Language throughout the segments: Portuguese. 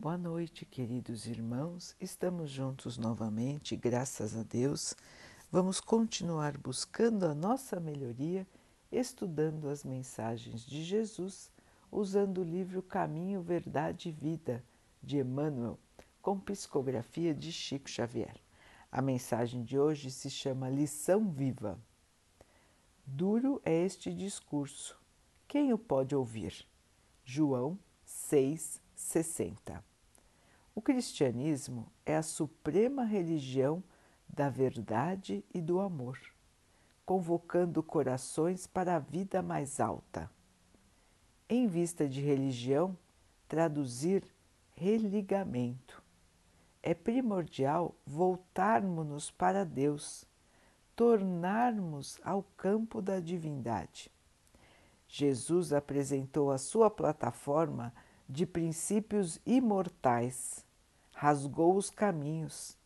Boa noite, queridos irmãos. Estamos juntos novamente, graças a Deus. Vamos continuar buscando a nossa melhoria, estudando as mensagens de Jesus, usando o livro Caminho, Verdade e Vida de Emmanuel, com psicografia de Chico Xavier. A mensagem de hoje se chama Lição Viva. Duro é este discurso. Quem o pode ouvir? João 6, 60. O cristianismo é a suprema religião da verdade e do amor, convocando corações para a vida mais alta. Em vista de religião, traduzir religamento. É primordial voltarmos-nos para Deus, tornarmos ao campo da divindade. Jesus apresentou a sua plataforma de princípios imortais, rasgou os caminhos,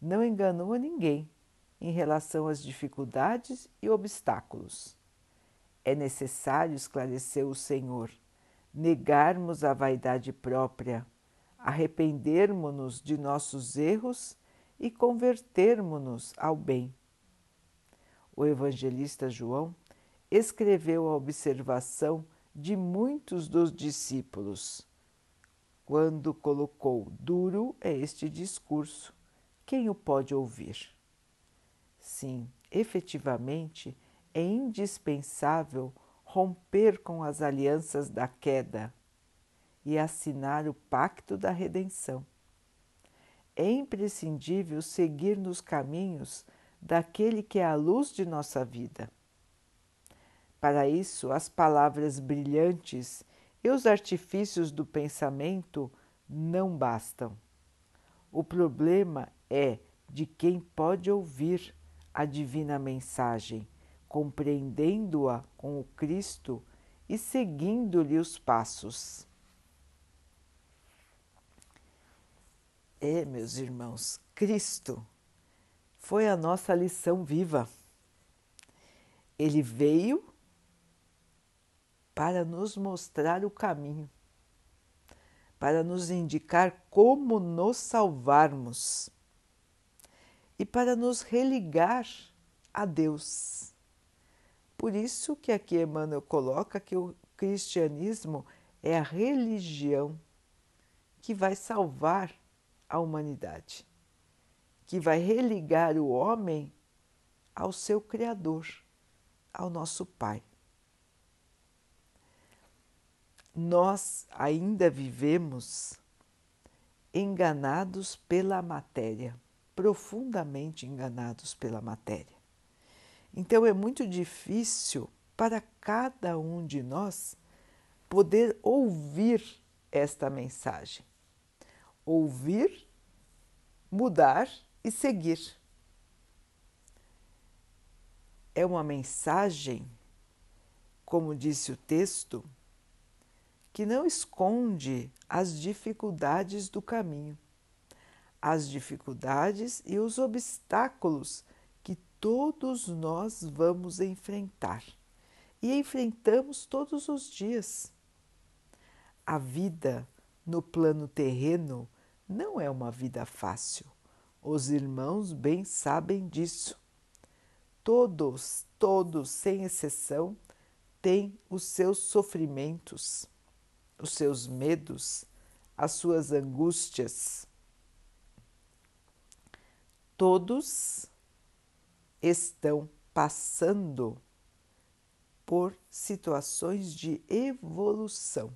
não enganou a ninguém em relação às dificuldades e obstáculos. É necessário, esclareceu o Senhor, negarmos a vaidade própria, arrependermos-nos de nossos erros e convertermos-nos ao bem. O evangelista João escreveu a observação de muitos dos discípulos quando colocou duro é este discurso. Quem o pode ouvir? Sim, efetivamente é indispensável romper com as alianças da queda e assinar o pacto da redenção. É imprescindível seguir nos caminhos daquele que é a luz de nossa vida. Para isso, as palavras brilhantes e os artifícios do pensamento não bastam. O problema é de quem pode ouvir a divina mensagem, compreendendo-a com o Cristo e seguindo-lhe os passos. É, meus irmãos, Cristo foi a nossa lição viva. Ele veio para nos mostrar o caminho, para nos indicar como nos salvarmos e para nos religar a Deus. Por isso que aqui Emmanuel coloca que o cristianismo é a religião que vai salvar a humanidade, que vai religar o homem ao seu Criador, ao nosso Pai nós ainda vivemos enganados pela matéria, profundamente enganados pela matéria. Então é muito difícil para cada um de nós poder ouvir esta mensagem. Ouvir, mudar e seguir. É uma mensagem, como disse o texto, que não esconde as dificuldades do caminho, as dificuldades e os obstáculos que todos nós vamos enfrentar e enfrentamos todos os dias. A vida no plano terreno não é uma vida fácil. Os irmãos bem sabem disso. Todos, todos, sem exceção, têm os seus sofrimentos os seus medos, as suas angústias. Todos estão passando por situações de evolução.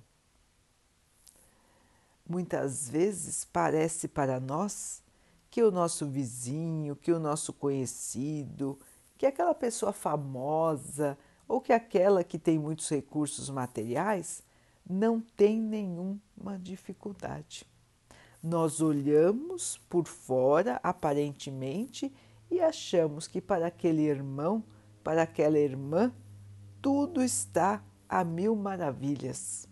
Muitas vezes parece para nós que o nosso vizinho, que o nosso conhecido, que aquela pessoa famosa ou que aquela que tem muitos recursos materiais não tem nenhuma dificuldade. Nós olhamos por fora, aparentemente, e achamos que para aquele irmão, para aquela irmã, tudo está a mil maravilhas.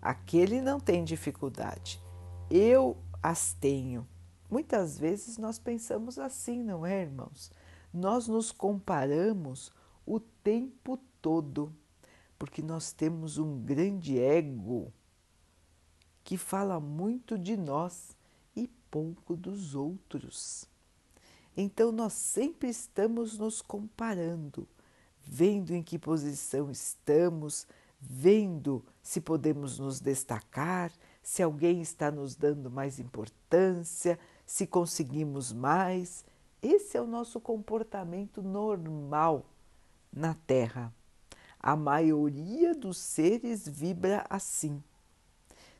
Aquele não tem dificuldade, eu as tenho. Muitas vezes nós pensamos assim, não é, irmãos? Nós nos comparamos o tempo todo porque nós temos um grande ego que fala muito de nós e pouco dos outros. Então nós sempre estamos nos comparando, vendo em que posição estamos, vendo se podemos nos destacar, se alguém está nos dando mais importância, se conseguimos mais. Esse é o nosso comportamento normal na Terra. A maioria dos seres vibra assim,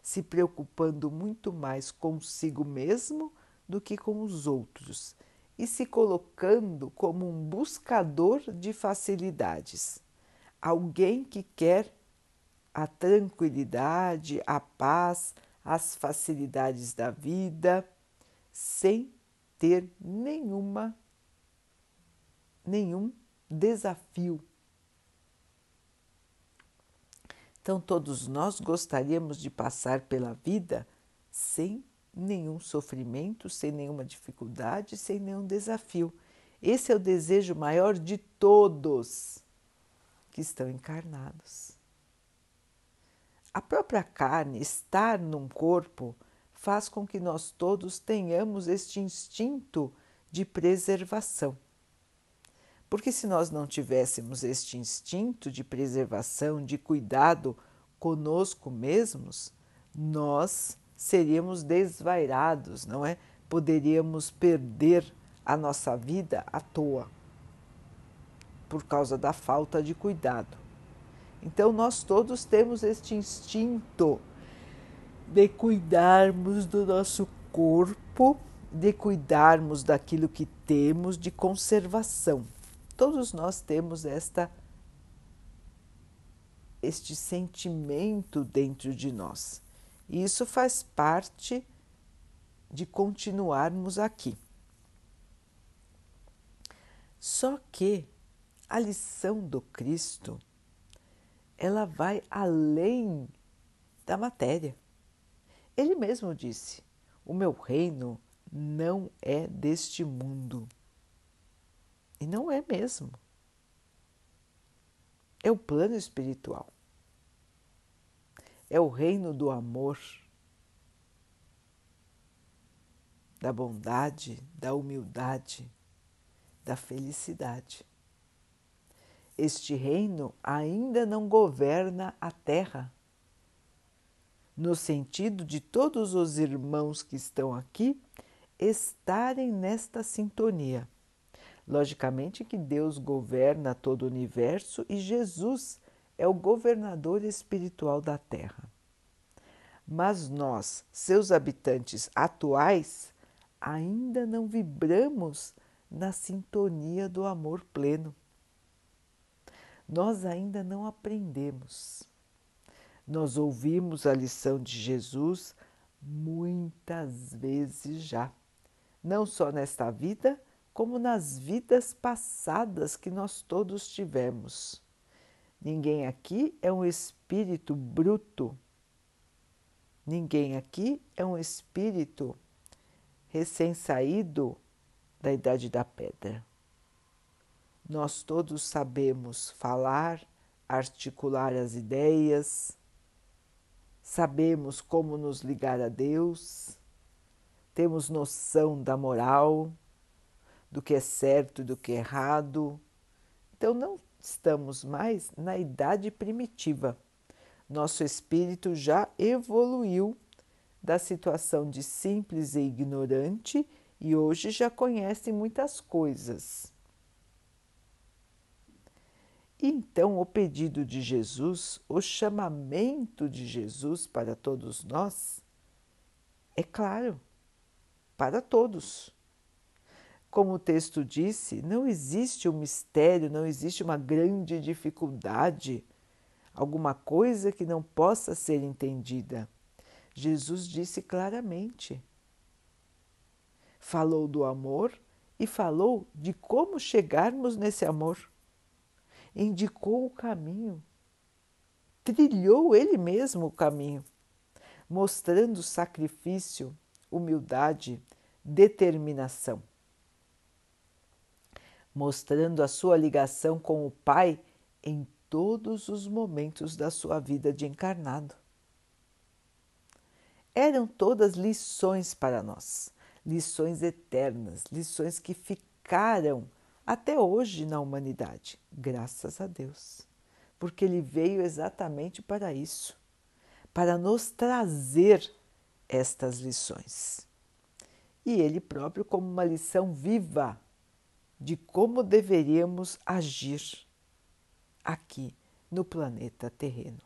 se preocupando muito mais consigo mesmo do que com os outros e se colocando como um buscador de facilidades, alguém que quer a tranquilidade, a paz, as facilidades da vida, sem ter nenhuma nenhum desafio. Então todos nós gostaríamos de passar pela vida sem nenhum sofrimento, sem nenhuma dificuldade, sem nenhum desafio. Esse é o desejo maior de todos que estão encarnados. A própria carne estar num corpo faz com que nós todos tenhamos este instinto de preservação. Porque se nós não tivéssemos este instinto de preservação, de cuidado conosco mesmos, nós seríamos desvairados, não é? Poderíamos perder a nossa vida à toa por causa da falta de cuidado. Então, nós todos temos este instinto de cuidarmos do nosso corpo, de cuidarmos daquilo que temos, de conservação. Todos nós temos esta este sentimento dentro de nós. E isso faz parte de continuarmos aqui. Só que a lição do Cristo ela vai além da matéria. Ele mesmo disse: O meu reino não é deste mundo. E não é mesmo. É o plano espiritual. É o reino do amor, da bondade, da humildade, da felicidade este reino ainda não governa a terra. No sentido de todos os irmãos que estão aqui estarem nesta sintonia. Logicamente que Deus governa todo o universo e Jesus é o governador espiritual da Terra. Mas nós, seus habitantes atuais, ainda não vibramos na sintonia do amor pleno nós ainda não aprendemos. Nós ouvimos a lição de Jesus muitas vezes já, não só nesta vida, como nas vidas passadas que nós todos tivemos. Ninguém aqui é um espírito bruto, ninguém aqui é um espírito recém-saído da idade da pedra. Nós todos sabemos falar, articular as ideias, sabemos como nos ligar a Deus, temos noção da moral, do que é certo do que é errado. Então não estamos mais na idade primitiva. Nosso espírito já evoluiu da situação de simples e ignorante e hoje já conhece muitas coisas. Então, o pedido de Jesus, o chamamento de Jesus para todos nós, é claro, para todos. Como o texto disse, não existe um mistério, não existe uma grande dificuldade, alguma coisa que não possa ser entendida. Jesus disse claramente. Falou do amor e falou de como chegarmos nesse amor indicou o caminho, trilhou ele mesmo o caminho, mostrando sacrifício, humildade, determinação, mostrando a sua ligação com o Pai em todos os momentos da sua vida de encarnado. eram todas lições para nós, lições eternas, lições que ficaram até hoje na humanidade, graças a Deus, porque Ele veio exatamente para isso para nos trazer estas lições. E Ele próprio, como uma lição viva de como deveríamos agir aqui no planeta terreno.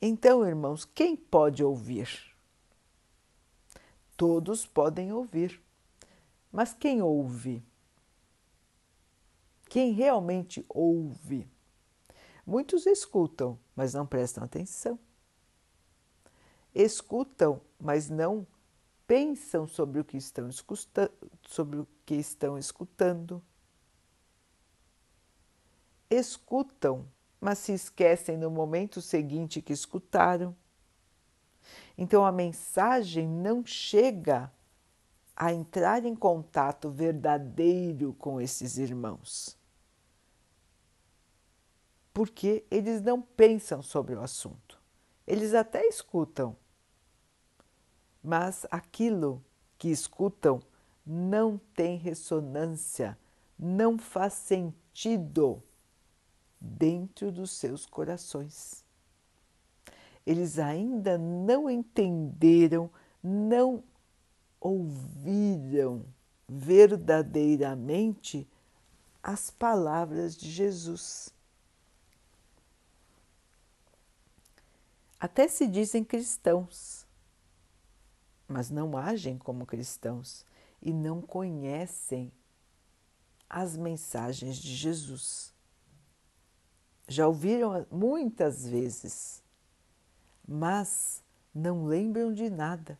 Então, irmãos, quem pode ouvir? Todos podem ouvir, mas quem ouve? Quem realmente ouve? Muitos escutam, mas não prestam atenção. Escutam, mas não pensam sobre o que estão, sobre o que estão escutando. Escutam, mas se esquecem no momento seguinte que escutaram. Então a mensagem não chega a entrar em contato verdadeiro com esses irmãos porque eles não pensam sobre o assunto. Eles até escutam, mas aquilo que escutam não tem ressonância, não faz sentido dentro dos seus corações. Eles ainda não entenderam, não ouviram verdadeiramente as palavras de Jesus. Até se dizem cristãos, mas não agem como cristãos e não conhecem as mensagens de Jesus. Já ouviram muitas vezes, mas não lembram de nada,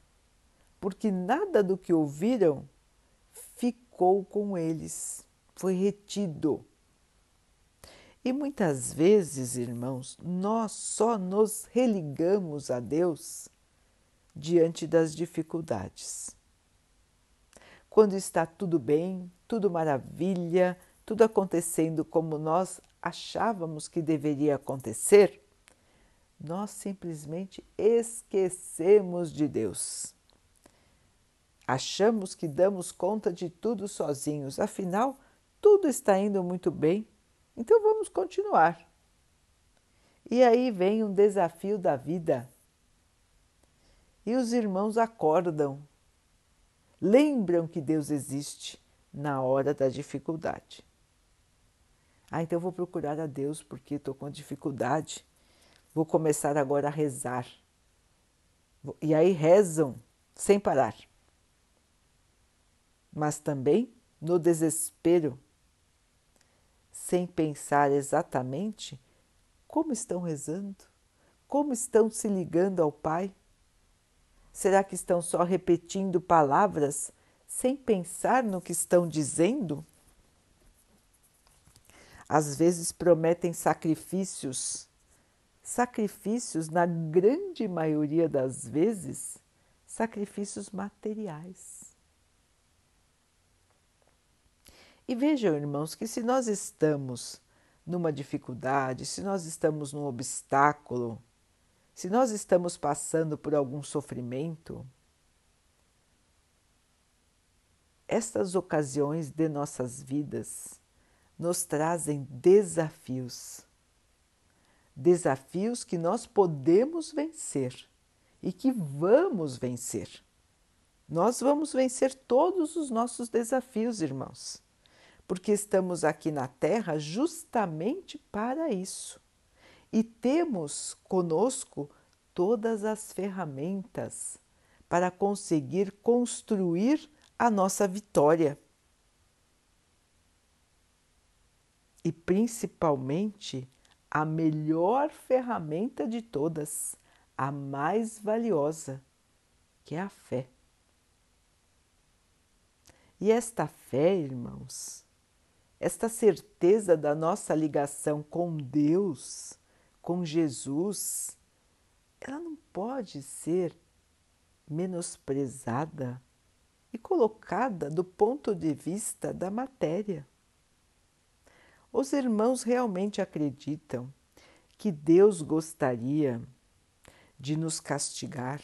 porque nada do que ouviram ficou com eles, foi retido e muitas vezes, irmãos, nós só nos religamos a Deus diante das dificuldades. Quando está tudo bem, tudo maravilha, tudo acontecendo como nós achávamos que deveria acontecer, nós simplesmente esquecemos de Deus. Achamos que damos conta de tudo sozinhos, afinal, tudo está indo muito bem então vamos continuar. E aí vem um desafio da vida. E os irmãos acordam, lembram que Deus existe na hora da dificuldade. Ah, então eu vou procurar a Deus porque estou com dificuldade. Vou começar agora a rezar. E aí rezam sem parar. Mas também no desespero sem pensar exatamente como estão rezando, como estão se ligando ao Pai. Será que estão só repetindo palavras sem pensar no que estão dizendo? Às vezes prometem sacrifícios, sacrifícios, na grande maioria das vezes, sacrifícios materiais. E vejam, irmãos, que se nós estamos numa dificuldade, se nós estamos num obstáculo, se nós estamos passando por algum sofrimento, estas ocasiões de nossas vidas nos trazem desafios. Desafios que nós podemos vencer e que vamos vencer. Nós vamos vencer todos os nossos desafios, irmãos porque estamos aqui na Terra justamente para isso. E temos conosco todas as ferramentas para conseguir construir a nossa vitória. E principalmente a melhor ferramenta de todas, a mais valiosa, que é a fé. E esta fé, irmãos, esta certeza da nossa ligação com Deus, com Jesus, ela não pode ser menosprezada e colocada do ponto de vista da matéria. Os irmãos realmente acreditam que Deus gostaria de nos castigar.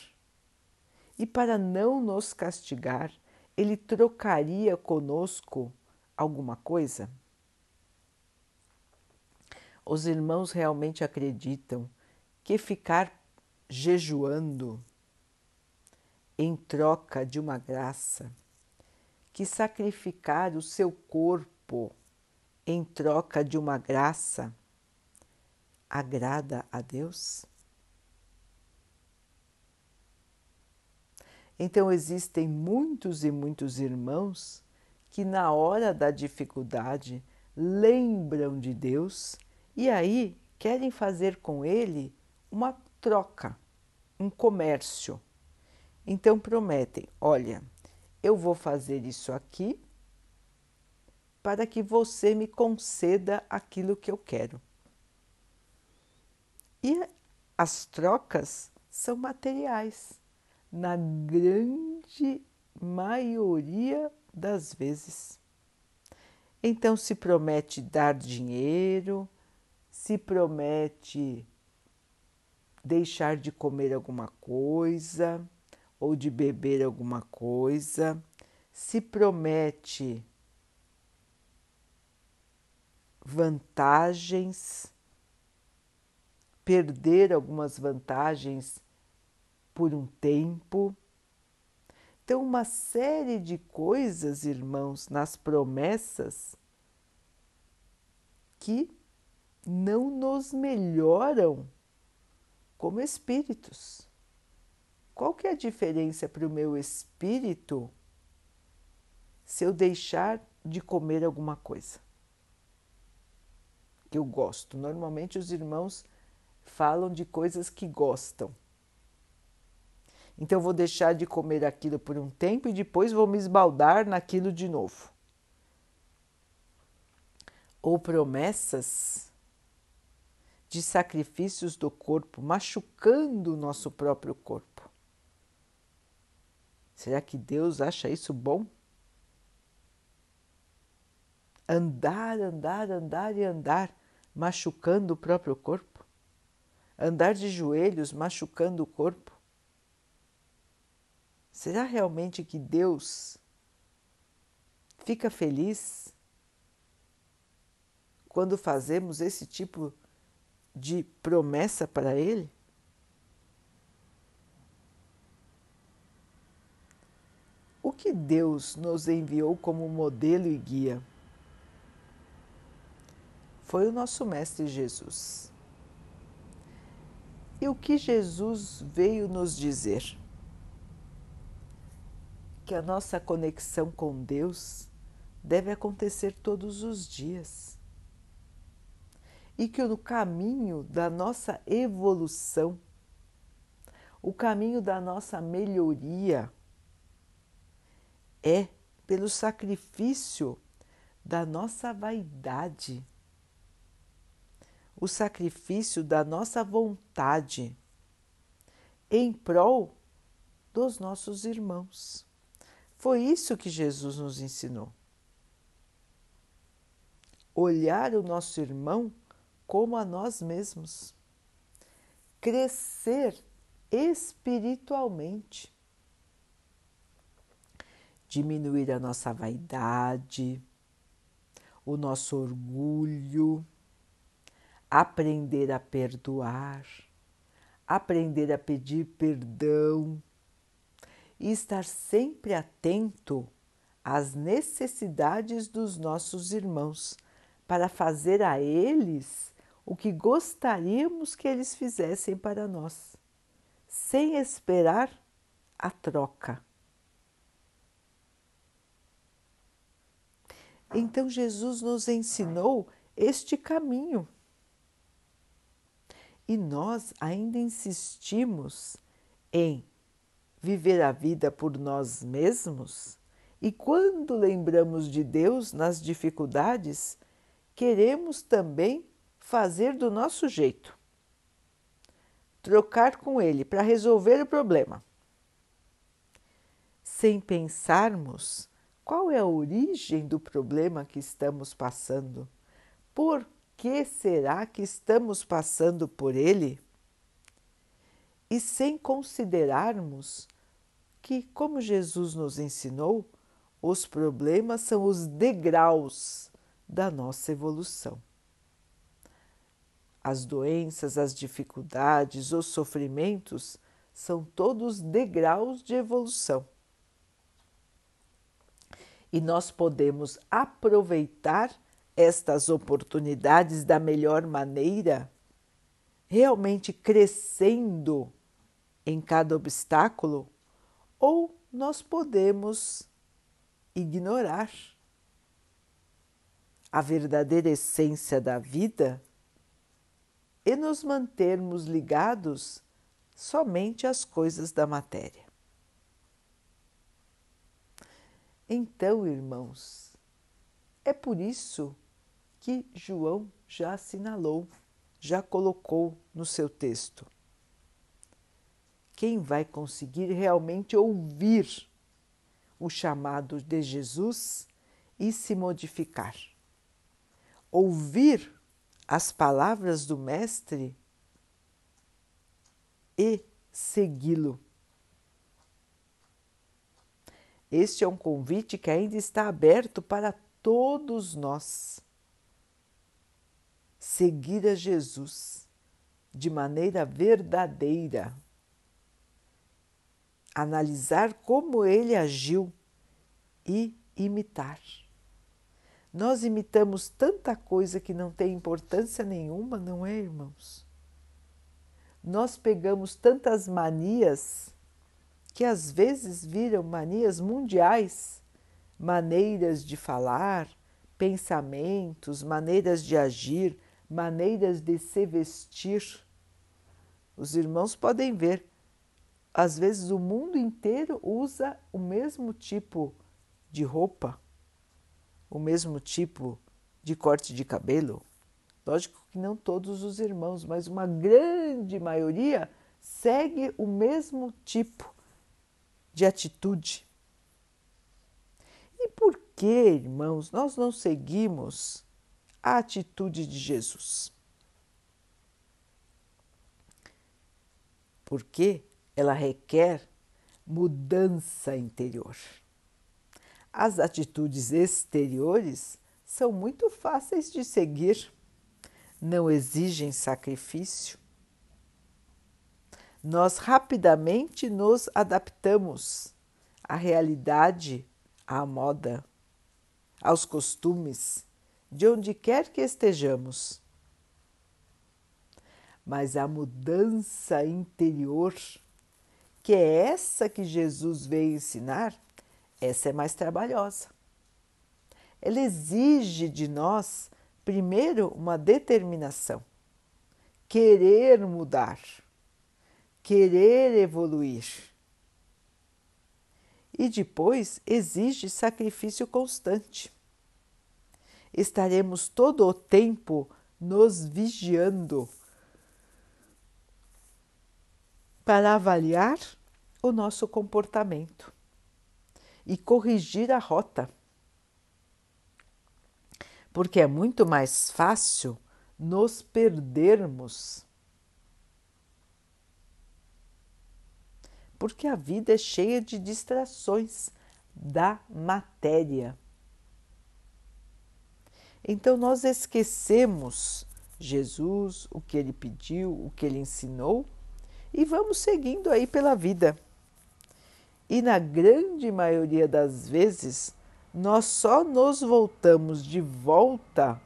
E para não nos castigar, ele trocaria conosco alguma coisa? Os irmãos realmente acreditam que ficar jejuando em troca de uma graça, que sacrificar o seu corpo em troca de uma graça agrada a Deus? Então existem muitos e muitos irmãos que, na hora da dificuldade, lembram de Deus e aí querem fazer com Ele uma troca, um comércio. Então prometem: olha, eu vou fazer isso aqui para que você me conceda aquilo que eu quero. E as trocas são materiais na grande maioria das vezes. Então se promete dar dinheiro, se promete deixar de comer alguma coisa ou de beber alguma coisa, se promete vantagens, perder algumas vantagens por um tempo. Então, uma série de coisas, irmãos, nas promessas que não nos melhoram como espíritos. Qual que é a diferença para o meu espírito se eu deixar de comer alguma coisa que eu gosto? Normalmente os irmãos falam de coisas que gostam. Então, vou deixar de comer aquilo por um tempo e depois vou me esbaldar naquilo de novo. Ou promessas de sacrifícios do corpo, machucando o nosso próprio corpo. Será que Deus acha isso bom? Andar, andar, andar e andar, machucando o próprio corpo? Andar de joelhos, machucando o corpo? Será realmente que Deus fica feliz quando fazemos esse tipo de promessa para Ele? O que Deus nos enviou como modelo e guia? Foi o nosso Mestre Jesus. E o que Jesus veio nos dizer? que a nossa conexão com Deus deve acontecer todos os dias. E que no caminho da nossa evolução, o caminho da nossa melhoria, é pelo sacrifício da nossa vaidade, o sacrifício da nossa vontade em prol dos nossos irmãos. Foi isso que Jesus nos ensinou. Olhar o nosso irmão como a nós mesmos. Crescer espiritualmente. Diminuir a nossa vaidade, o nosso orgulho, aprender a perdoar, aprender a pedir perdão e estar sempre atento às necessidades dos nossos irmãos, para fazer a eles o que gostaríamos que eles fizessem para nós, sem esperar a troca. Então Jesus nos ensinou este caminho. E nós ainda insistimos em viver a vida por nós mesmos e quando lembramos de Deus nas dificuldades, queremos também fazer do nosso jeito, trocar com Ele para resolver o problema, sem pensarmos qual é a origem do problema que estamos passando, por que será que estamos passando por ele? e sem considerarmos que, como Jesus nos ensinou, os problemas são os degraus da nossa evolução. As doenças, as dificuldades, os sofrimentos são todos degraus de evolução. E nós podemos aproveitar estas oportunidades da melhor maneira, realmente crescendo em cada obstáculo, ou nós podemos ignorar a verdadeira essência da vida e nos mantermos ligados somente às coisas da matéria. Então, irmãos, é por isso que João já assinalou, já colocou no seu texto. Quem vai conseguir realmente ouvir o chamado de Jesus e se modificar? Ouvir as palavras do Mestre e segui-lo. Este é um convite que ainda está aberto para todos nós. Seguir a Jesus de maneira verdadeira, analisar como ele agiu e imitar. Nós imitamos tanta coisa que não tem importância nenhuma, não é, irmãos? nós pegamos tantas manias que às vezes viram manias mundiais, maneiras de falar, pensamentos, maneiras de agir, maneiras de se vestir. Os irmãos podem ver, às vezes o mundo inteiro usa o mesmo tipo de roupa, o mesmo tipo de corte de cabelo, Lógico que não todos os irmãos, mas uma grande maioria segue o mesmo tipo de atitude. E por que, irmãos, nós não seguimos a atitude de Jesus? Porque ela requer mudança interior. As atitudes exteriores são muito fáceis de seguir não exigem sacrifício, nós rapidamente nos adaptamos à realidade, à moda, aos costumes, de onde quer que estejamos. Mas a mudança interior, que é essa que Jesus veio ensinar, essa é mais trabalhosa. Ela exige de nós primeiro, uma determinação, querer mudar, querer evoluir. E depois exige sacrifício constante. Estaremos todo o tempo nos vigiando para avaliar o nosso comportamento e corrigir a rota porque é muito mais fácil nos perdermos. Porque a vida é cheia de distrações da matéria. Então nós esquecemos Jesus, o que ele pediu, o que ele ensinou e vamos seguindo aí pela vida. E na grande maioria das vezes nós só nos voltamos de volta.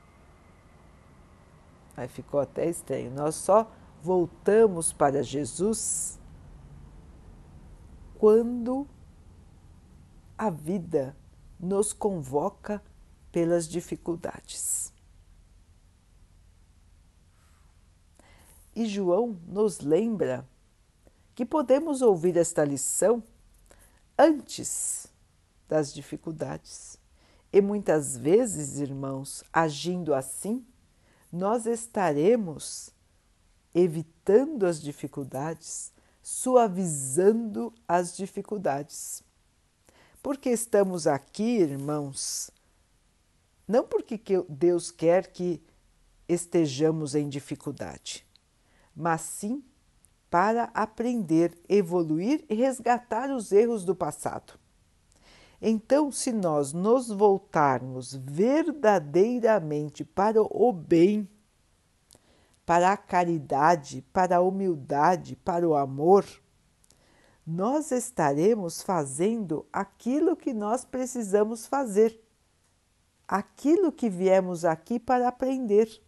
Aí ficou até estranho. Nós só voltamos para Jesus quando a vida nos convoca pelas dificuldades. E João nos lembra que podemos ouvir esta lição antes das dificuldades. E muitas vezes, irmãos, agindo assim, nós estaremos evitando as dificuldades, suavizando as dificuldades. Porque estamos aqui, irmãos, não porque Deus quer que estejamos em dificuldade, mas sim para aprender, evoluir e resgatar os erros do passado. Então, se nós nos voltarmos verdadeiramente para o bem, para a caridade, para a humildade, para o amor, nós estaremos fazendo aquilo que nós precisamos fazer, aquilo que viemos aqui para aprender.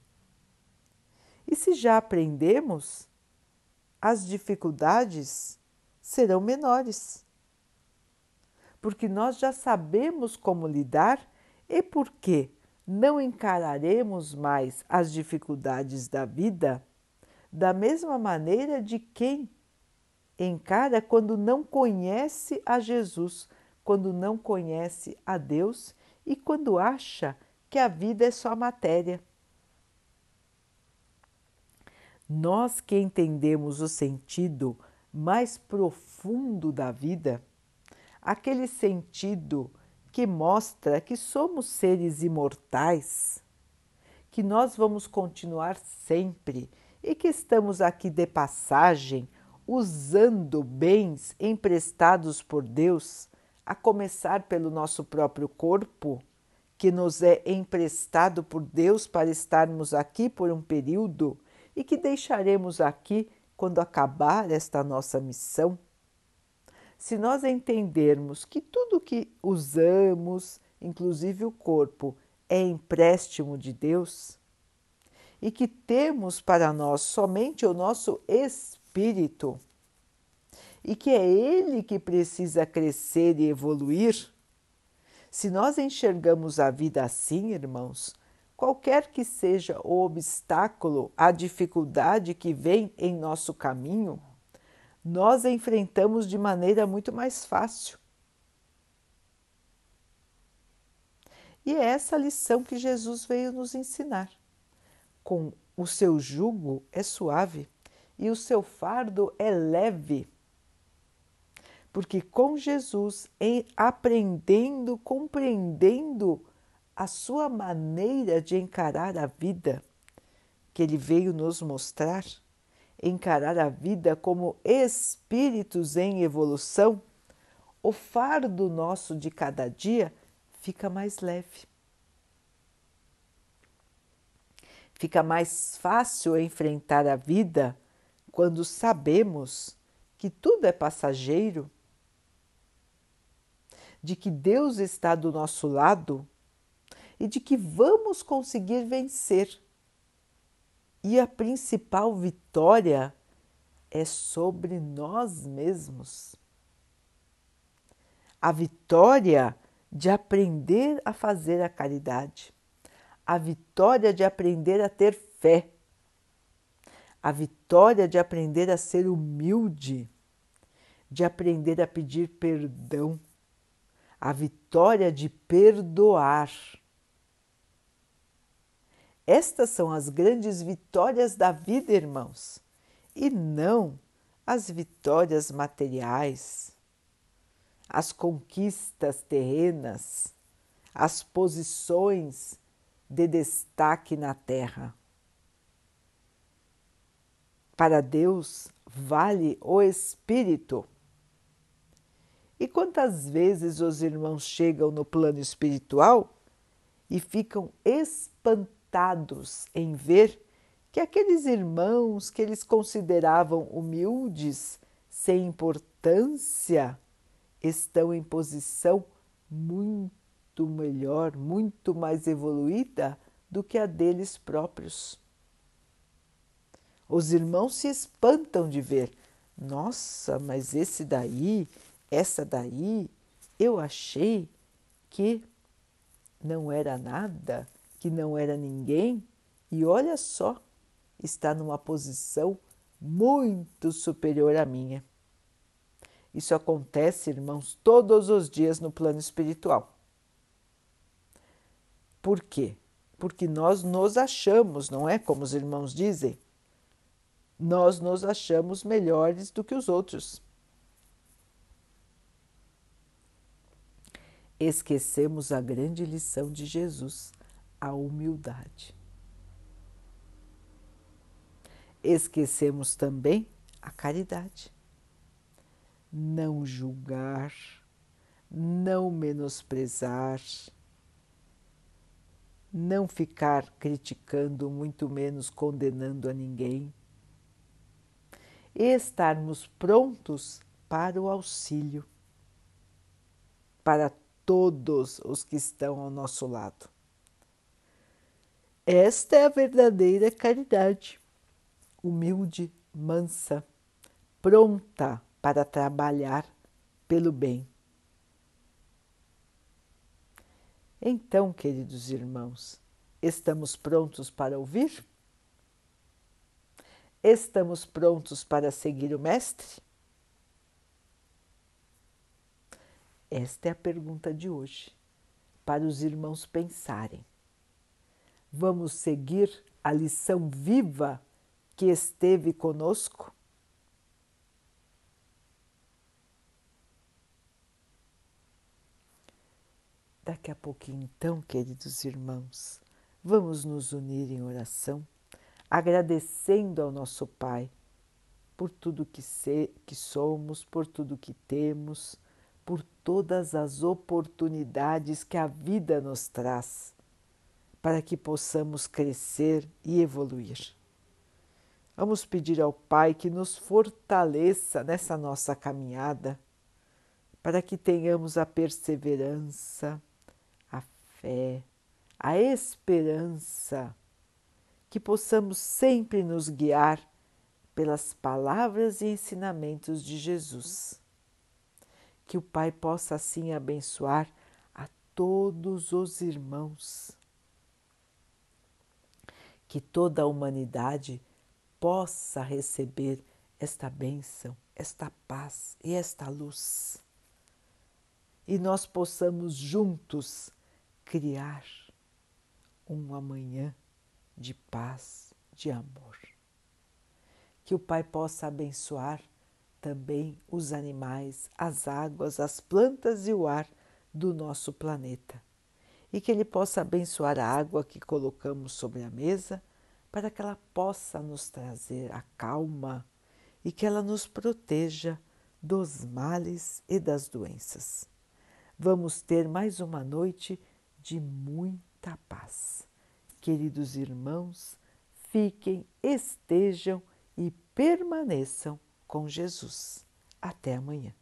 E se já aprendemos, as dificuldades serão menores porque nós já sabemos como lidar e porque não encararemos mais as dificuldades da vida da mesma maneira de quem encara quando não conhece a Jesus, quando não conhece a Deus e quando acha que a vida é só matéria. Nós que entendemos o sentido mais profundo da vida, aquele sentido que mostra que somos seres imortais, que nós vamos continuar sempre e que estamos aqui de passagem usando bens emprestados por Deus, a começar pelo nosso próprio corpo, que nos é emprestado por Deus para estarmos aqui por um período e que deixaremos aqui quando acabar esta nossa missão. Se nós entendermos que tudo que usamos, inclusive o corpo, é empréstimo de Deus e que temos para nós somente o nosso espírito e que é ele que precisa crescer e evoluir, se nós enxergamos a vida assim, irmãos, qualquer que seja o obstáculo, a dificuldade que vem em nosso caminho, nós enfrentamos de maneira muito mais fácil. E é essa lição que Jesus veio nos ensinar. Com o seu jugo é suave e o seu fardo é leve. Porque com Jesus, em aprendendo, compreendendo a sua maneira de encarar a vida, que ele veio nos mostrar, encarar a vida como espíritos em evolução, o fardo nosso de cada dia fica mais leve. Fica mais fácil enfrentar a vida quando sabemos que tudo é passageiro, de que Deus está do nosso lado e de que vamos conseguir vencer. E a principal vitória é sobre nós mesmos. A vitória de aprender a fazer a caridade, a vitória de aprender a ter fé, a vitória de aprender a ser humilde, de aprender a pedir perdão, a vitória de perdoar estas são as grandes vitórias da vida, irmãos, e não as vitórias materiais, as conquistas terrenas, as posições de destaque na terra. Para Deus vale o espírito. E quantas vezes os irmãos chegam no plano espiritual e ficam espantados em ver que aqueles irmãos que eles consideravam humildes, sem importância, estão em posição muito melhor, muito mais evoluída do que a deles próprios. Os irmãos se espantam de ver, nossa, mas esse daí, essa daí, eu achei que não era nada, que não era ninguém e olha só, está numa posição muito superior à minha. Isso acontece, irmãos, todos os dias no plano espiritual. Por quê? Porque nós nos achamos, não é como os irmãos dizem? Nós nos achamos melhores do que os outros. Esquecemos a grande lição de Jesus a humildade. Esquecemos também a caridade. Não julgar, não menosprezar, não ficar criticando, muito menos condenando a ninguém. Estarmos prontos para o auxílio, para todos os que estão ao nosso lado. Esta é a verdadeira caridade, humilde, mansa, pronta para trabalhar pelo bem. Então, queridos irmãos, estamos prontos para ouvir? Estamos prontos para seguir o Mestre? Esta é a pergunta de hoje, para os irmãos pensarem. Vamos seguir a lição viva que esteve conosco? Daqui a pouquinho, então, queridos irmãos, vamos nos unir em oração, agradecendo ao nosso Pai por tudo que, que somos, por tudo que temos, por todas as oportunidades que a vida nos traz, para que possamos crescer e evoluir. Vamos pedir ao Pai que nos fortaleça nessa nossa caminhada, para que tenhamos a perseverança, fé, a esperança, que possamos sempre nos guiar pelas palavras e ensinamentos de Jesus. Que o Pai possa assim abençoar a todos os irmãos. Que toda a humanidade possa receber esta bênção, esta paz e esta luz. E nós possamos juntos criar um amanhã de paz, de amor. Que o Pai possa abençoar também os animais, as águas, as plantas e o ar do nosso planeta. E que Ele possa abençoar a água que colocamos sobre a mesa para que ela possa nos trazer a calma e que ela nos proteja dos males e das doenças. Vamos ter mais uma noite de muita paz. Queridos irmãos, fiquem, estejam e permaneçam com Jesus. Até amanhã.